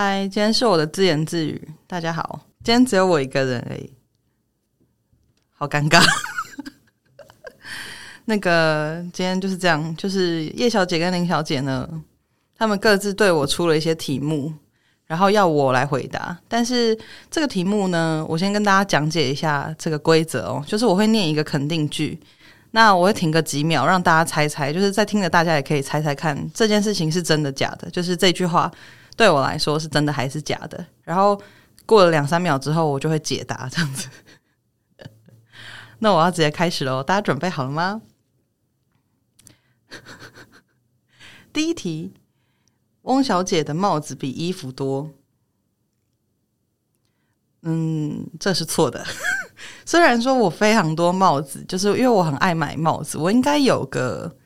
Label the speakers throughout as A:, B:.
A: 嗨，今天是我的自言自语。大家好，今天只有我一个人而已，好尴尬。那个今天就是这样，就是叶小姐跟林小姐呢，他们各自对我出了一些题目，然后要我来回答。但是这个题目呢，我先跟大家讲解一下这个规则哦，就是我会念一个肯定句，那我会停个几秒让大家猜猜，就是在听的大家也可以猜猜看这件事情是真的假的，就是这句话。对我来说是真的还是假的？然后过了两三秒之后，我就会解答这样子。那我要直接开始喽，大家准备好了吗？第一题：翁小姐的帽子比衣服多。嗯，这是错的。虽然说我非常多帽子，就是因为我很爱买帽子，我应该有个。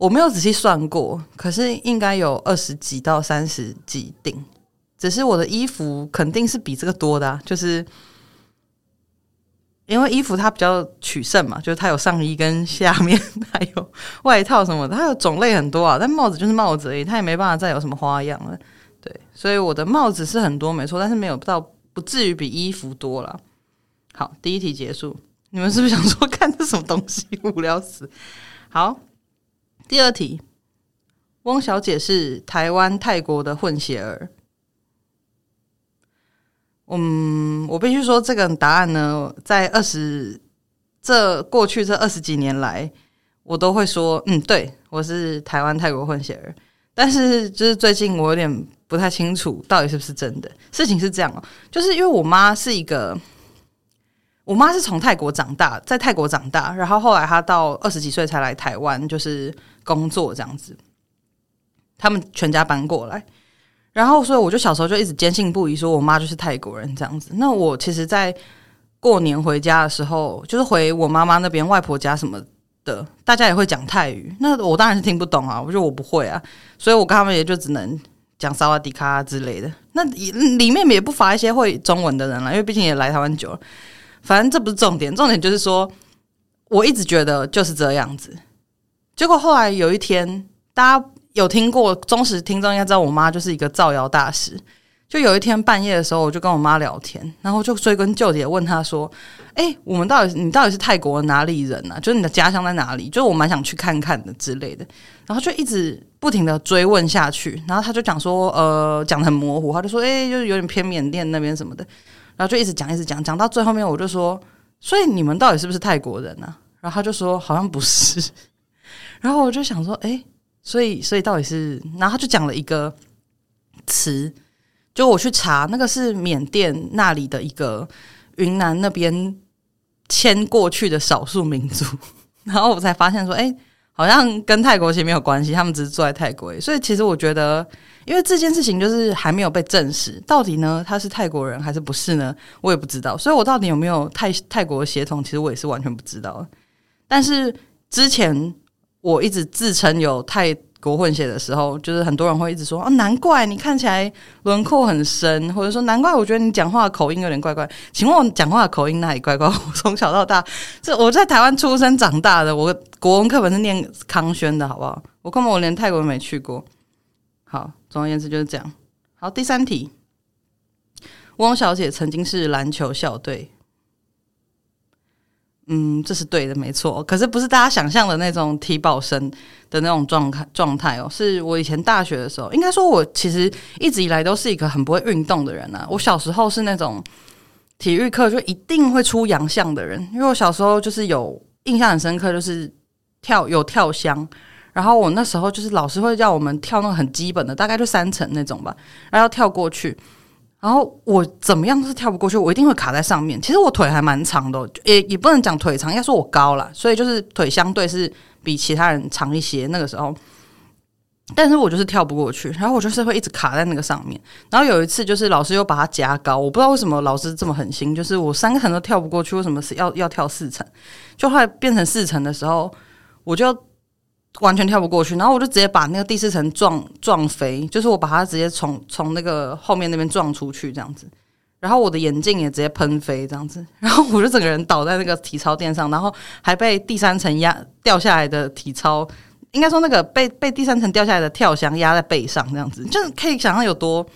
A: 我没有仔细算过，可是应该有二十几到三十几顶。只是我的衣服肯定是比这个多的啊，就是因为衣服它比较取胜嘛，就是它有上衣跟下面还有外套什么的，它有种类很多啊。但帽子就是帽子而已，它也没办法再有什么花样了。对，所以我的帽子是很多没错，但是没有到不至于比衣服多了。好，第一题结束。你们是不是想说 看这什么东西无聊死？好。第二题，翁小姐是台湾泰国的混血儿。嗯，我必须说这个答案呢，在二十这过去这二十几年来，我都会说，嗯，对，我是台湾泰国混血儿。但是就是最近我有点不太清楚到底是不是真的。事情是这样哦，就是因为我妈是一个。我妈是从泰国长大，在泰国长大，然后后来她到二十几岁才来台湾，就是工作这样子。他们全家搬过来，然后所以我就小时候就一直坚信不疑，说我妈就是泰国人这样子。那我其实，在过年回家的时候，就是回我妈妈那边外婆家什么的，大家也会讲泰语，那我当然是听不懂啊，我觉得我不会啊，所以我跟他们也就只能讲萨瓦迪卡之类的。那里面也不乏一些会中文的人了，因为毕竟也来台湾久了。反正这不是重点，重点就是说，我一直觉得就是这样子。结果后来有一天，大家有听过忠实听众应该知道，我妈就是一个造谣大师。就有一天半夜的时候，我就跟我妈聊天，然后就追根究底问她说：“哎，我们到底你到底是泰国哪里人啊？就是你的家乡在哪里？就是我蛮想去看看的之类的。”然后就一直不停的追问下去，然后她就讲说：“呃，讲得很模糊。”她就说：“哎，就是有点偏缅甸那边什么的。”然后就一直讲，一直讲，讲到最后面，我就说：“所以你们到底是不是泰国人呢？”然后他就说：“好像不是。”然后我就想说：“哎，所以，所以到底是……”然后他就讲了一个词，就我去查，那个是缅甸那里的一个云南那边迁过去的少数民族。然后我才发现说：“哎，好像跟泰国其实没有关系，他们只是住在泰国。”所以其实我觉得。因为这件事情就是还没有被证实，到底呢他是泰国人还是不是呢？我也不知道，所以我到底有没有泰泰国的血统，其实我也是完全不知道。但是之前我一直自称有泰国混血的时候，就是很多人会一直说：“哦，难怪你看起来轮廓很深，或者说难怪我觉得你讲话口音有点怪怪。”请问我讲话口音哪里怪怪？我从小到大，这我在台湾出生长大的，我国文课本是念康轩的，好不好？我根本我连泰国都没去过。好，总而言之就是这样。好，第三题，翁小姐曾经是篮球校队。嗯，这是对的，没错。可是不是大家想象的那种体保生的那种状态状态哦。是我以前大学的时候，应该说，我其实一直以来都是一个很不会运动的人啊。我小时候是那种体育课就一定会出洋相的人，因为我小时候就是有印象很深刻，就是跳有跳箱。然后我那时候就是老师会叫我们跳那个很基本的，大概就三层那种吧，然后要跳过去。然后我怎么样都是跳不过去，我一定会卡在上面。其实我腿还蛮长的，也也不能讲腿长，应该说我高啦，所以就是腿相对是比其他人长一些。那个时候，但是我就是跳不过去，然后我就是会一直卡在那个上面。然后有一次就是老师又把它加高，我不知道为什么老师这么狠心，就是我三个层都跳不过去，为什么是要要跳四层？就后来变成四层的时候，我就。完全跳不过去，然后我就直接把那个第四层撞撞飞，就是我把它直接从从那个后面那边撞出去这样子，然后我的眼镜也直接喷飞这样子，然后我就整个人倒在那个体操垫上，然后还被第三层压掉下来的体操，应该说那个被被第三层掉下来的跳箱压在背上这样子，就是可以想象有多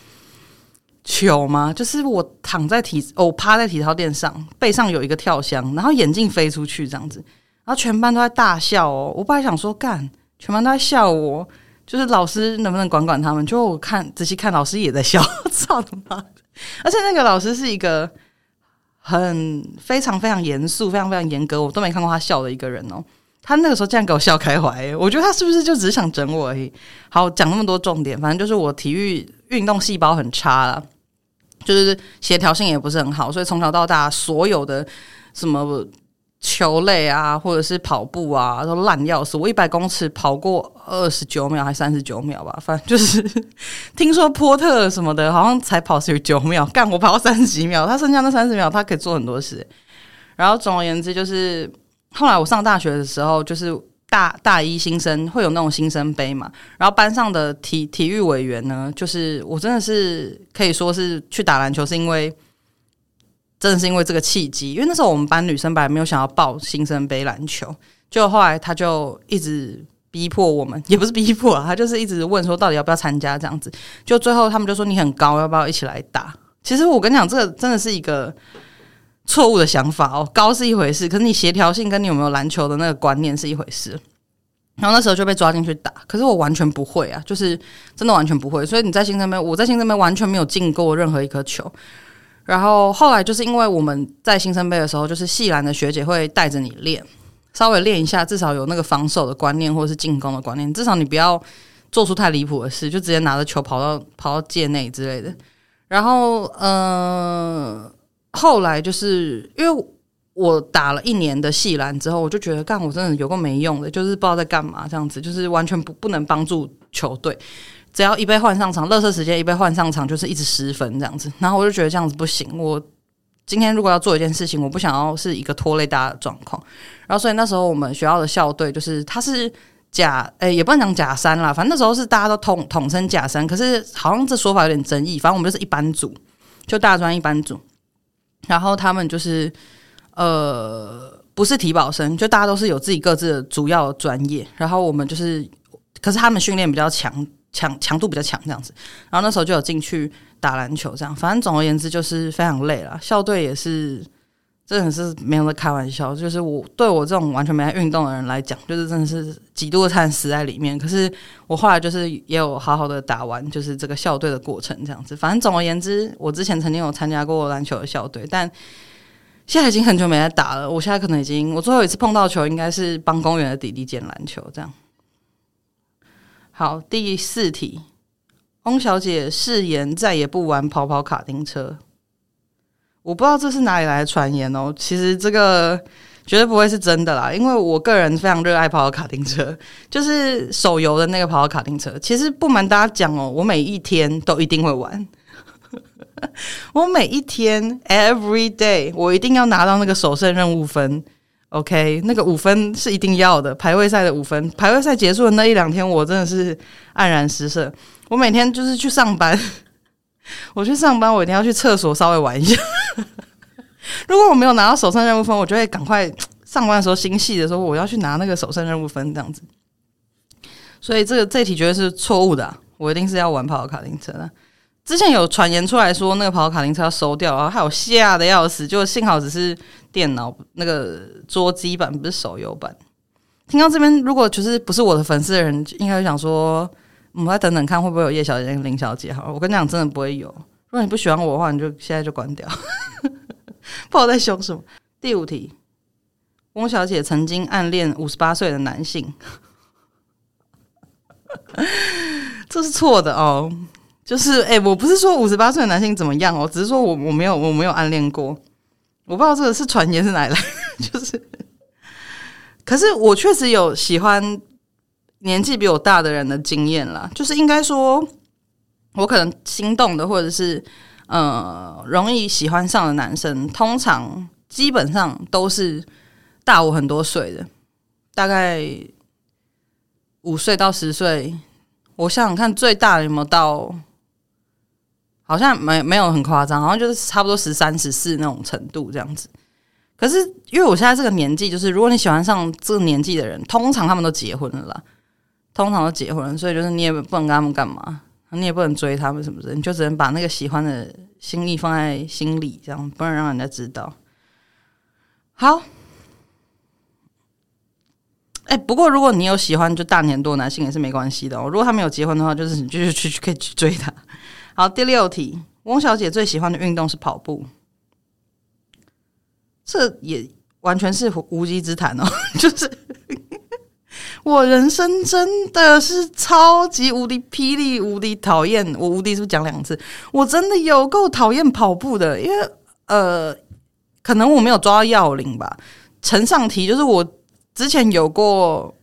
A: 糗吗？就是我躺在体，我趴在体操垫上，背上有一个跳箱，然后眼镜飞出去这样子，然后全班都在大笑哦。我本来想说干，全班都在笑我，就是老师能不能管管他们？就我看仔细看，老师也在笑，操他妈的！而且那个老师是一个很非常非常严肃、非常非常严格，我都没看过他笑的一个人哦。他那个时候竟然给我笑开怀，我觉得他是不是就只是想整我而已？好，讲那么多重点，反正就是我体育运动细胞很差啦。就是协调性也不是很好，所以从小到大所有的什么球类啊，或者是跑步啊，都烂要死。我一百公尺跑过二十九秒还三十九秒吧，反正就是听说波特什么的，好像才跑十九秒，干我跑三十几秒，他剩下那三十秒，他可以做很多事。然后总而言之，就是后来我上大学的时候，就是。大大一新生会有那种新生杯嘛，然后班上的体体育委员呢，就是我真的是可以说是去打篮球，是因为真的是因为这个契机，因为那时候我们班女生本来没有想要报新生杯篮球，就后来他就一直逼迫我们，也不是逼迫啊，他就是一直问说到底要不要参加这样子，就最后他们就说你很高，要不要一起来打？其实我跟你讲，这个真的是一个。错误的想法哦，高是一回事，可是你协调性跟你有没有篮球的那个观念是一回事。然后那时候就被抓进去打，可是我完全不会啊，就是真的完全不会。所以你在新生杯，我在新生杯完全没有进过任何一颗球。然后后来就是因为我们在新生杯的时候，就是系篮的学姐会带着你练，稍微练一下，至少有那个防守的观念或者是进攻的观念，至少你不要做出太离谱的事，就直接拿着球跑到跑到界内之类的。然后，嗯、呃。后来就是因为我打了一年的系篮之后，我就觉得干我真的有个没用的，就是不知道在干嘛这样子，就是完全不不能帮助球队。只要一被换上场，乐色时间一被换上场，就是一直失分这样子。然后我就觉得这样子不行。我今天如果要做一件事情，我不想要是一个拖累大家的状况。然后所以那时候我们学校的校队就是他是甲，诶，也不能讲甲三啦，反正那时候是大家都统统称甲三，可是好像这说法有点争议。反正我们就是一班组，就大专一班组。然后他们就是，呃，不是体保生，就大家都是有自己各自的主要专业。然后我们就是，可是他们训练比较强，强强度比较强这样子。然后那时候就有进去打篮球，这样。反正总而言之就是非常累了。校队也是。真的是没有在开玩笑，就是我对我这种完全没在运动的人来讲，就是真的是几度的惨死在里面。可是我后来就是也有好好的打完，就是这个校队的过程这样子。反正总而言之，我之前曾经有参加过篮球的校队，但现在已经很久没在打了。我现在可能已经，我最后一次碰到球应该是帮公园的弟弟捡篮球这样。好，第四题，翁小姐誓言再也不玩跑跑卡丁车。我不知道这是哪里来的传言哦，其实这个绝对不会是真的啦，因为我个人非常热爱跑跑卡丁车，就是手游的那个跑跑卡丁车。其实不瞒大家讲哦，我每一天都一定会玩，我每一天 every day 我一定要拿到那个首胜任务分，OK，那个五分是一定要的，排位赛的五分，排位赛结束的那一两天，我真的是黯然失色。我每天就是去上班。我去上班，我一定要去厕所稍微玩一下。如果我没有拿到首胜任务分，我就会赶快上班的时候心细的时候，我要去拿那个首胜任务分这样子。所以这个这题绝对是错误的，我一定是要玩跑卡丁车的。之前有传言出来说那个跑卡丁车要收掉，然后还有吓得要死，就幸好只是电脑那个桌机版，不是手游版。听到这边，如果就是不是我的粉丝的人，应该会想说。我们再等等看会不会有叶小姐跟林小姐。好了，我跟你讲，真的不会有。如果你不喜欢我的话，你就现在就关掉。不知道在凶什么。第五题，翁小姐曾经暗恋五十八岁的男性，这是错的哦。就是，哎、我不是说五十八岁的男性怎么样哦，只是说我我没有我没有暗恋过。我不知道这个是传言是哪来，就是，可是我确实有喜欢。年纪比我大的人的经验啦，就是应该说，我可能心动的，或者是呃，容易喜欢上的男生，通常基本上都是大我很多岁的，大概五岁到十岁。我想想看，最大的有没有到？好像没没有很夸张，好像就是差不多十三、十四那种程度这样子。可是因为我现在这个年纪，就是如果你喜欢上这个年纪的人，通常他们都结婚了啦。通常都结婚了，所以就是你也不能跟他们干嘛，你也不能追他们什么的，你就只能把那个喜欢的心意放在心里，这样不能让人家知道。好，哎、不过如果你有喜欢就大年多男性也是没关系的哦。如果他没有结婚的话，就是你继续去可以去追他。好，第六题，翁小姐最喜欢的运动是跑步，这也完全是无稽之谈哦，就是。我人生真的是超级无敌霹雳无敌讨厌，我无敌是不是讲两次？我真的有够讨厌跑步的，因为呃，可能我没有抓到要领吧。承上题就是我之前有过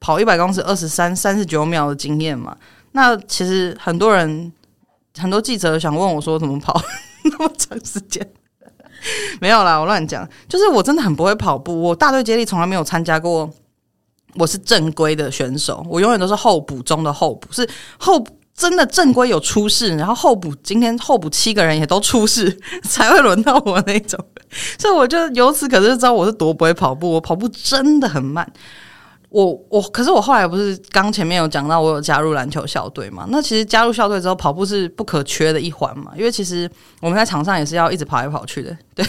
A: 跑一百公尺二十三三十九秒的经验嘛。那其实很多人很多记者想问我说怎么跑 那么长时间？没有啦，我乱讲。就是我真的很不会跑步，我大队接力从来没有参加过。我是正规的选手，我永远都是候补中的候补，是候真的正规有出事，然后候补今天候补七个人也都出事，才会轮到我那种。所以我就由此可是知道我是多不会跑步，我跑步真的很慢。我我可是我后来不是刚前面有讲到我有加入篮球校队嘛？那其实加入校队之后，跑步是不可缺的一环嘛，因为其实我们在场上也是要一直跑来跑去的。对，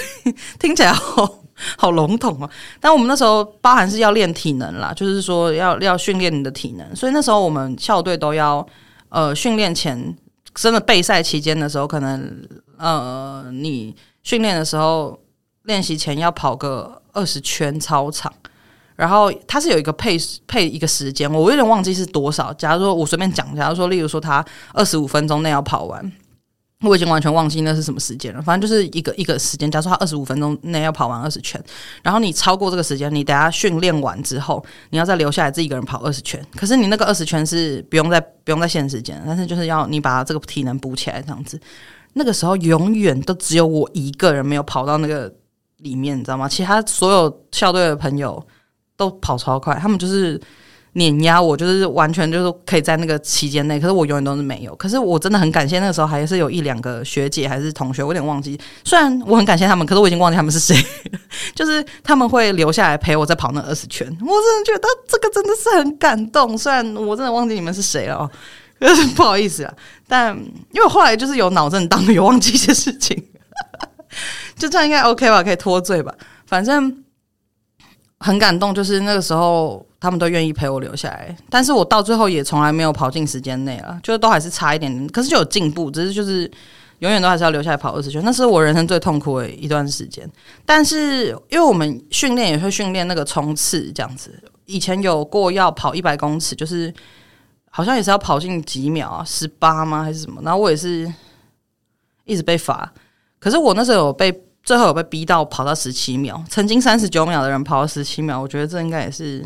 A: 听起来好。好笼统啊！但我们那时候包含是要练体能啦，就是说要要训练你的体能，所以那时候我们校队都要呃训练前真的备赛期间的时候，可能呃你训练的时候练习前要跑个二十圈操场，然后它是有一个配配一个时间，我有点忘记是多少。假如说我随便讲，假如说例如说他二十五分钟内要跑完。我已经完全忘记那是什么时间了，反正就是一个一个时间。假如说他二十五分钟内要跑完二十圈，然后你超过这个时间，你等下训练完之后，你要再留下来自己一个人跑二十圈。可是你那个二十圈是不用再不用再限时间，但是就是要你把这个体能补起来这样子。那个时候永远都只有我一个人没有跑到那个里面，你知道吗？其他所有校队的朋友都跑超快，他们就是。碾压我，就是完全就是可以在那个期间内，可是我永远都是没有。可是我真的很感谢那个时候还是有一两个学姐还是同学，我有点忘记。虽然我很感谢他们，可是我已经忘记他们是谁。就是他们会留下来陪我再跑那二十圈，我真的觉得这个真的是很感动。虽然我真的忘记你们是谁了，不好意思啊。但因为后来就是有脑震荡，有忘记一些事情，就这样应该 OK 吧？可以脱罪吧？反正很感动，就是那个时候。他们都愿意陪我留下来，但是我到最后也从来没有跑进时间内了，就都还是差一点点，可是就有进步，只是就是永远都还是要留下来跑二十圈，那是我人生最痛苦的一段时间。但是因为我们训练也会训练那个冲刺这样子，以前有过要跑一百公尺，就是好像也是要跑进几秒啊，十八吗还是什么？然后我也是一直被罚，可是我那时候有被最后有被逼到跑到十七秒，曾经三十九秒的人跑到十七秒，我觉得这应该也是。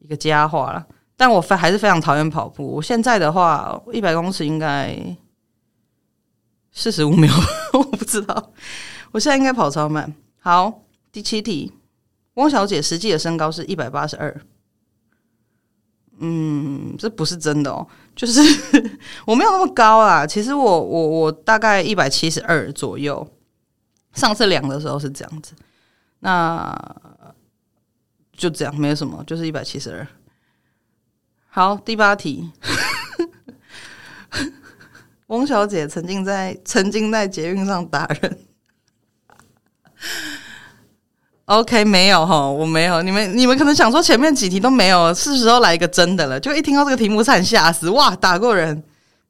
A: 一个佳话了，但我非还是非常讨厌跑步。我现在的话，一百公尺应该四十五秒，我不知道。我现在应该跑超慢。好，第七题，翁小姐实际的身高是一百八十二。嗯，这不是真的哦，就是 我没有那么高啊。其实我我我大概一百七十二左右，上次量的时候是这样子。那。就这样，没有什么，就是一百七十二。好，第八题，翁小姐曾经在曾经在捷运上打人。OK，没有哈，我没有。你们你们可能想说前面几题都没有，是时候来一个真的了。就一听到这个题目，差点吓死！哇，打过人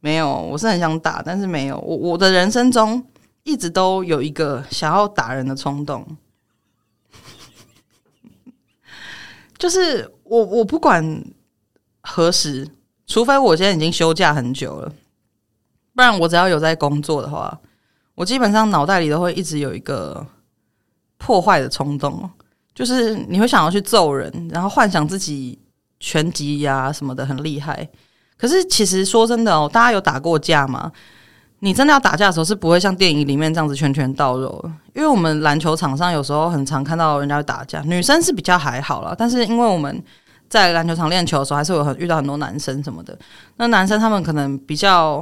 A: 没有？我是很想打，但是没有。我我的人生中一直都有一个想要打人的冲动。就是我，我不管何时，除非我现在已经休假很久了，不然我只要有在工作的话，我基本上脑袋里都会一直有一个破坏的冲动，就是你会想要去揍人，然后幻想自己拳击呀什么的很厉害。可是其实说真的哦，大家有打过架吗？你真的要打架的时候，是不会像电影里面这样子拳拳到肉，因为我们篮球场上有时候很常看到人家打架，女生是比较还好啦，但是因为我们在篮球场练球的时候，还是有很遇到很多男生什么的。那男生他们可能比较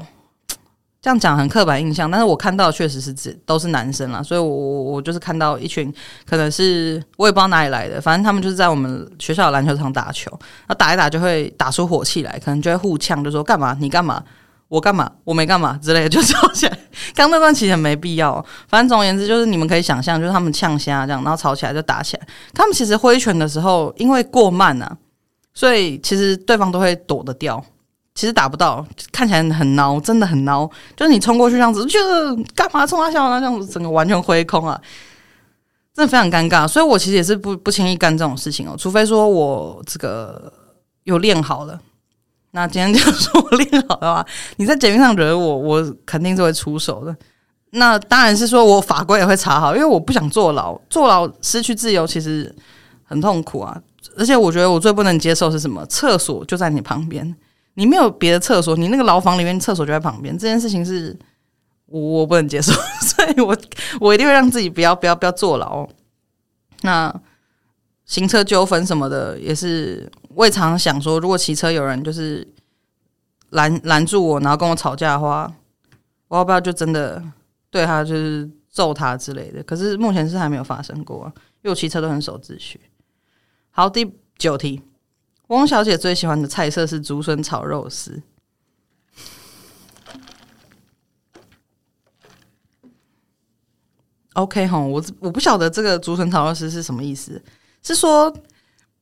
A: 这样讲很刻板印象，但是我看到确实是指都是男生啦，所以我我我就是看到一群可能是我也不知道哪里来的，反正他们就是在我们学校的篮球场打球，那打一打就会打出火气来，可能就会互呛，就说干嘛你干嘛。我干嘛？我没干嘛之类的，就吵起来。刚那段其实很没必要。反正总而言之，就是你们可以想象，就是他们呛虾这样，然后吵起来就打起来。他们其实挥拳的时候，因为过慢啊，所以其实对方都会躲得掉。其实打不到，看起来很孬，真的很孬。就是你冲过去这样子，就干嘛冲他笑那？这样子整个完全挥空啊，真的非常尴尬。所以我其实也是不不轻易干这种事情哦，除非说我这个有练好了。那今天就 说我练好的话，你在捷运上惹我，我肯定是会出手的。那当然是说我法规也会查好，因为我不想坐牢，坐牢失去自由其实很痛苦啊。而且我觉得我最不能接受是什么？厕所就在你旁边，你没有别的厕所，你那个牢房里面厕所就在旁边，这件事情是我我不能接受，所以我我一定会让自己不要不要不要坐牢。那行车纠纷什么的也是。未尝想说，如果骑车有人就是拦拦住我，然后跟我吵架的话，我要不要就真的对他就是揍他之类的？可是目前是还没有发生过，因为我骑车都很守秩序。好，第九题，翁小姐最喜欢的菜色是竹笋炒肉丝。OK 哈，我我不晓得这个竹笋炒肉丝是什么意思，是说？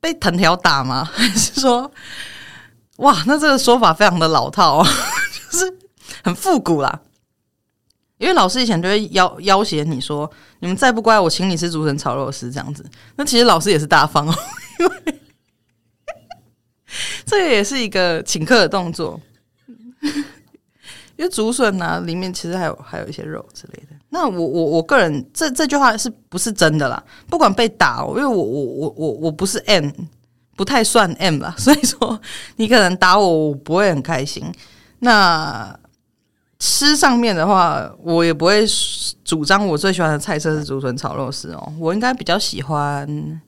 A: 被藤条打吗？还是说，哇，那这个说法非常的老套，哦 就是很复古啦。因为老师以前就会要要挟你说，你们再不乖，我请你吃竹笋炒肉丝这样子。那其实老师也是大方哦，因为这个也是一个请客的动作。因为竹笋呢，里面其实还有还有一些肉之类的。那我我我个人这这句话是不是真的啦？不管被打，因为我我我我我不是 M，不太算 M 吧，所以说你可能打我，我不会很开心。那吃上面的话，我也不会主张我最喜欢的菜色是竹笋炒肉丝哦，我应该比较喜欢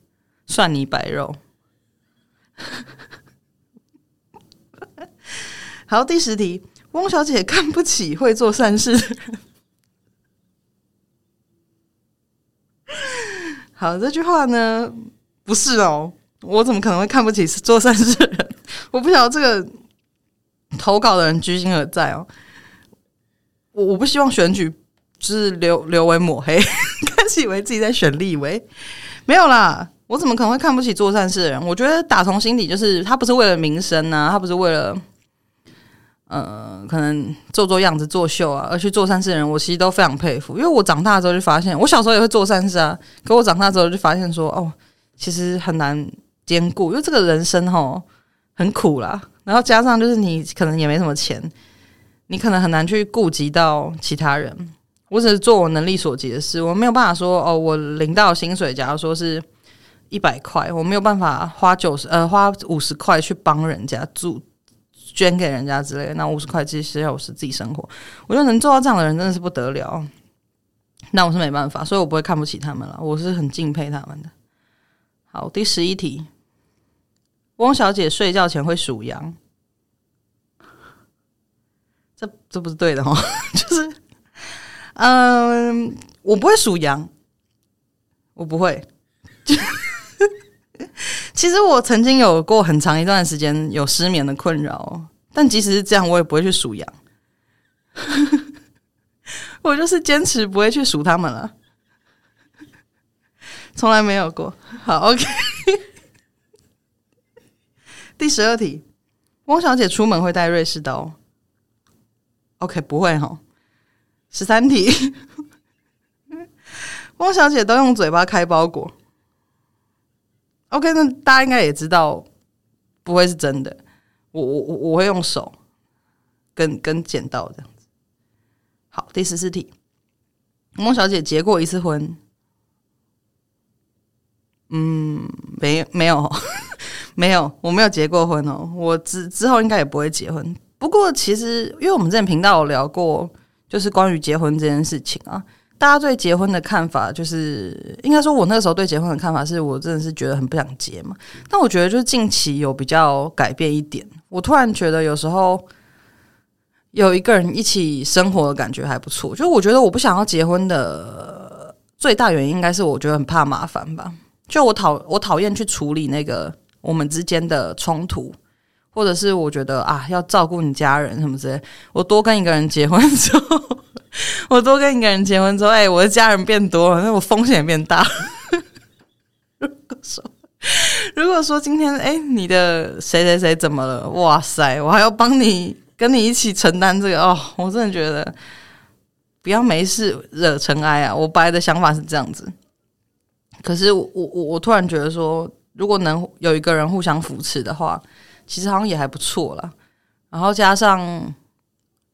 A: 蒜泥白肉。好，第十题，翁小姐看不起会做善事。好，这句话呢，不是哦，我怎么可能会看不起做善事的人？我不晓得这个投稿的人居心何在哦。我我不希望选举就是留留为抹黑，开始以为自己在选立委，没有啦，我怎么可能会看不起做善事的人？我觉得打从心底就是他不是为了名声啊，他不是为了。呃，可能做做样子、作秀啊，而去做善事的人，我其实都非常佩服。因为我长大之后就发现，我小时候也会做善事啊，可我长大之后就发现说，哦，其实很难兼顾，因为这个人生齁很苦啦。然后加上就是你可能也没什么钱，你可能很难去顾及到其他人。我只是做我能力所及的事，我没有办法说，哦，我领到薪水，假如说是一百块，我没有办法花九十呃花五十块去帮人家住。捐给人家之类的，那五十块其实要我是自己生活。我觉得能做到这样的人真的是不得了。那我是没办法，所以我不会看不起他们了。我是很敬佩他们的。好，第十一题，翁小姐睡觉前会数羊，这这不是对的哦。就是，嗯，我不会数羊，我不会。其实我曾经有过很长一段时间有失眠的困扰，但即使是这样，我也不会去数羊。我就是坚持不会去数他们了，从来没有过。好，OK。第十二题，翁小姐出门会带瑞士刀？OK，不会哈。十三题，翁小姐都用嘴巴开包裹。OK，那大家应该也知道，不会是真的。我我我我会用手跟跟剪刀这样子。好，第十四题，孟小姐结过一次婚？嗯，没没有 没有，我没有结过婚哦。我之之后应该也不会结婚。不过其实，因为我们之前频道有聊过，就是关于结婚这件事情啊。大家对结婚的看法，就是应该说，我那个时候对结婚的看法是，我真的是觉得很不想结嘛。但我觉得，就是近期有比较改变一点。我突然觉得，有时候有一个人一起生活的感觉还不错。就我觉得，我不想要结婚的最大原因，应该是我觉得很怕麻烦吧。就我讨我讨厌去处理那个我们之间的冲突，或者是我觉得啊，要照顾你家人什么之类，我多跟一个人结婚之后，我多跟一个人结婚之后，哎、我的家人变多了，那我风险变大。如果说，如果说今天哎、你的谁谁谁怎么了？哇塞，我还要帮你跟你一起承担这个哦，我真的觉得不要没事惹尘埃啊！我本来的想法是这样子，可是我我我突然觉得说，如果能有一个人互相扶持的话，其实好像也还不错啦。然后加上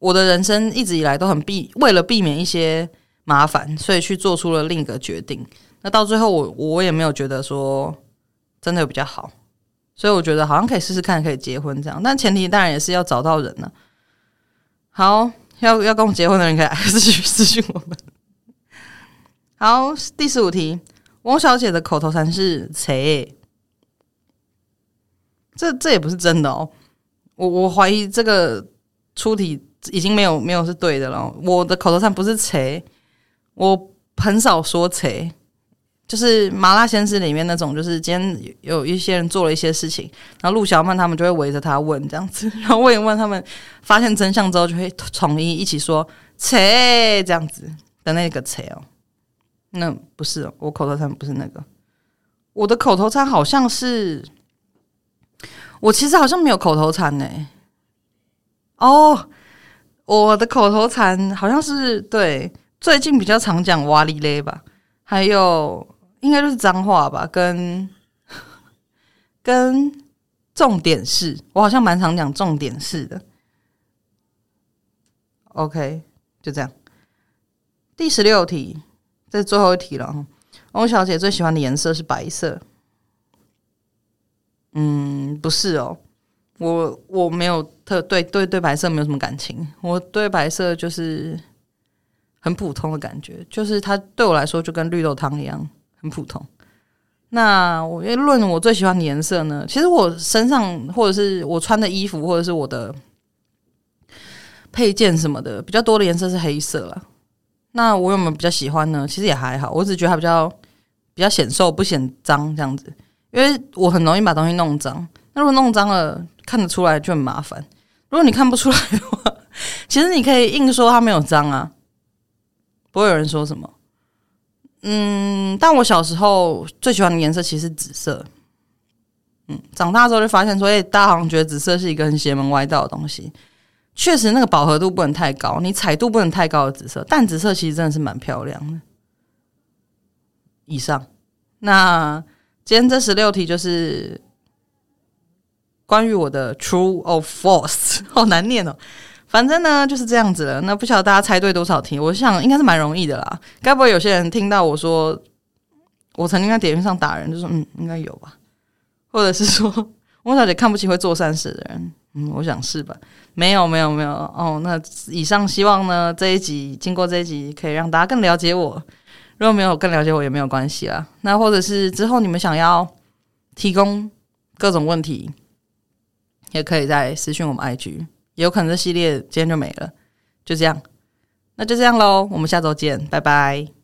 A: 我的人生一直以来都很避，为了避免一些麻烦，所以去做出了另一个决定。那到最后我，我也没有觉得说真的有比较好，所以我觉得好像可以试试看，可以结婚这样。但前提当然也是要找到人了、好，要要跟我结婚的人可以 私讯私信我们。好，第十五题，翁小姐的口头禅是“谁”，这这也不是真的哦。我我怀疑这个出题已经没有没有是对的了。我的口头禅不是“切”，我很少说“切”。就是麻辣鲜师里面那种，就是今天有一些人做了一些事情，然后陆小曼他们就会围着他问这样子，然后问一问他们，发现真相之后就会统一一起说“切”这样子的那个“切”哦，那不是我口头禅不是那个，我的口头禅好像是，我其实好像没有口头禅呢。哦，我的口头禅好像是对，最近比较常讲“哇哩嘞”吧，还有。应该就是脏话吧，跟 跟重点是，我好像蛮常讲重点是的。OK，就这样。第十六题，这是最后一题了。翁小姐最喜欢的颜色是白色。嗯，不是哦，我我没有特对对对白色没有什么感情，我对白色就是很普通的感觉，就是它对我来说就跟绿豆汤一样。很普通。那我论我最喜欢的颜色呢？其实我身上或者是我穿的衣服，或者是我的配件什么的，比较多的颜色是黑色了。那我有没有比较喜欢呢？其实也还好，我只觉得它比较比较显瘦，不显脏这样子。因为我很容易把东西弄脏。那如果弄脏了，看得出来就很麻烦。如果你看不出来的话，其实你可以硬说它没有脏啊，不会有人说什么。嗯，但我小时候最喜欢的颜色其实是紫色。嗯，长大之后就发现说，哎，大家好像觉得紫色是一个很邪门歪道的东西。确实，那个饱和度不能太高，你彩度不能太高的紫色，淡紫色其实真的是蛮漂亮的。以上，那今天这十六题就是关于我的 True or False，好难念哦。反正呢就是这样子了，那不晓得大家猜对多少题？我想应该是蛮容易的啦。该不会有些人听到我说我曾经在点评上打人，就说嗯，应该有吧？或者是说 翁小姐看不起会做善事的人？嗯，我想是吧？没有，没有，没有。哦，那以上希望呢这一集经过这一集可以让大家更了解我。如果没有更了解我也没有关系啦。那或者是之后你们想要提供各种问题，也可以在私信我们 IG 也。有可能这系列今天就没了，就这样，那就这样喽，我们下周见，拜拜。